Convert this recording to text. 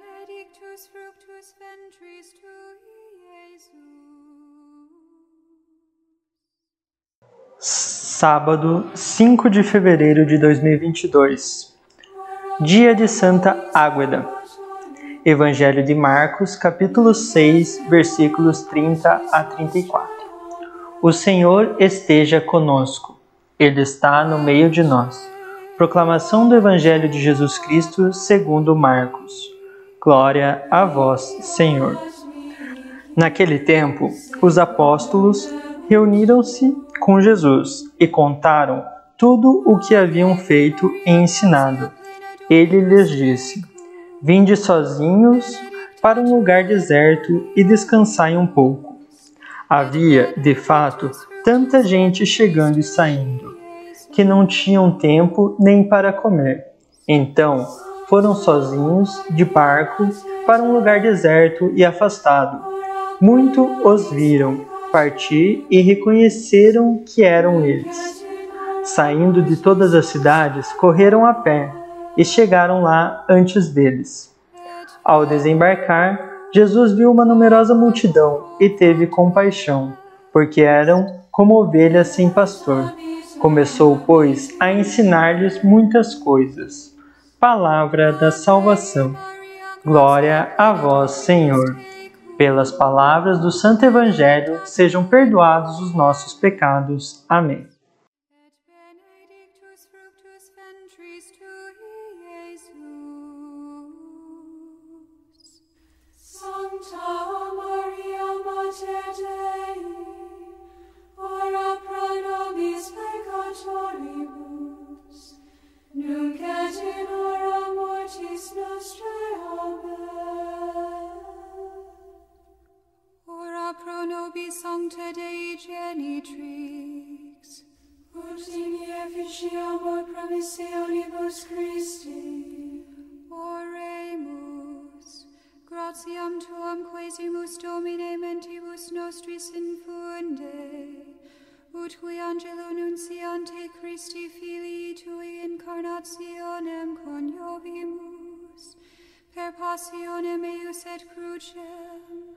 benedictus fructus ventris tui, Jesus. Sábado, 5 de fevereiro de 2022. Dia de Santa Águeda. Evangelho de Marcos, capítulo 6, versículos 30 a 34. O Senhor esteja conosco. Ele está no meio de nós. Proclamação do Evangelho de Jesus Cristo, segundo Marcos. Glória a vós, Senhor. Naquele tempo, os apóstolos reuniram-se com Jesus e contaram tudo o que haviam feito e ensinado. Ele lhes disse: Vinde sozinhos para um lugar deserto e descansai um pouco. Havia, de fato, tanta gente chegando e saindo, que não tinham tempo nem para comer. Então, foram sozinhos de barco para um lugar deserto e afastado. Muito os viram partir e reconheceram que eram eles. Saindo de todas as cidades, correram a pé e chegaram lá antes deles. Ao desembarcar, Jesus viu uma numerosa multidão e teve compaixão, porque eram como ovelhas sem pastor. Começou, pois, a ensinar-lhes muitas coisas. Palavra da salvação. Glória a vós, Senhor. Pelas palavras do Santo Evangelho, sejam perdoados os nossos pecados. Amém. Sancta Dei genitrix, ut in efficiamur promissionibus Christi. Oremus, gratiam tuam quesimus Domine mentibus nostris infunde, ut qui angelo nunciante Christi filii tui incarnationem coniovimus, per passionem eius et crucem,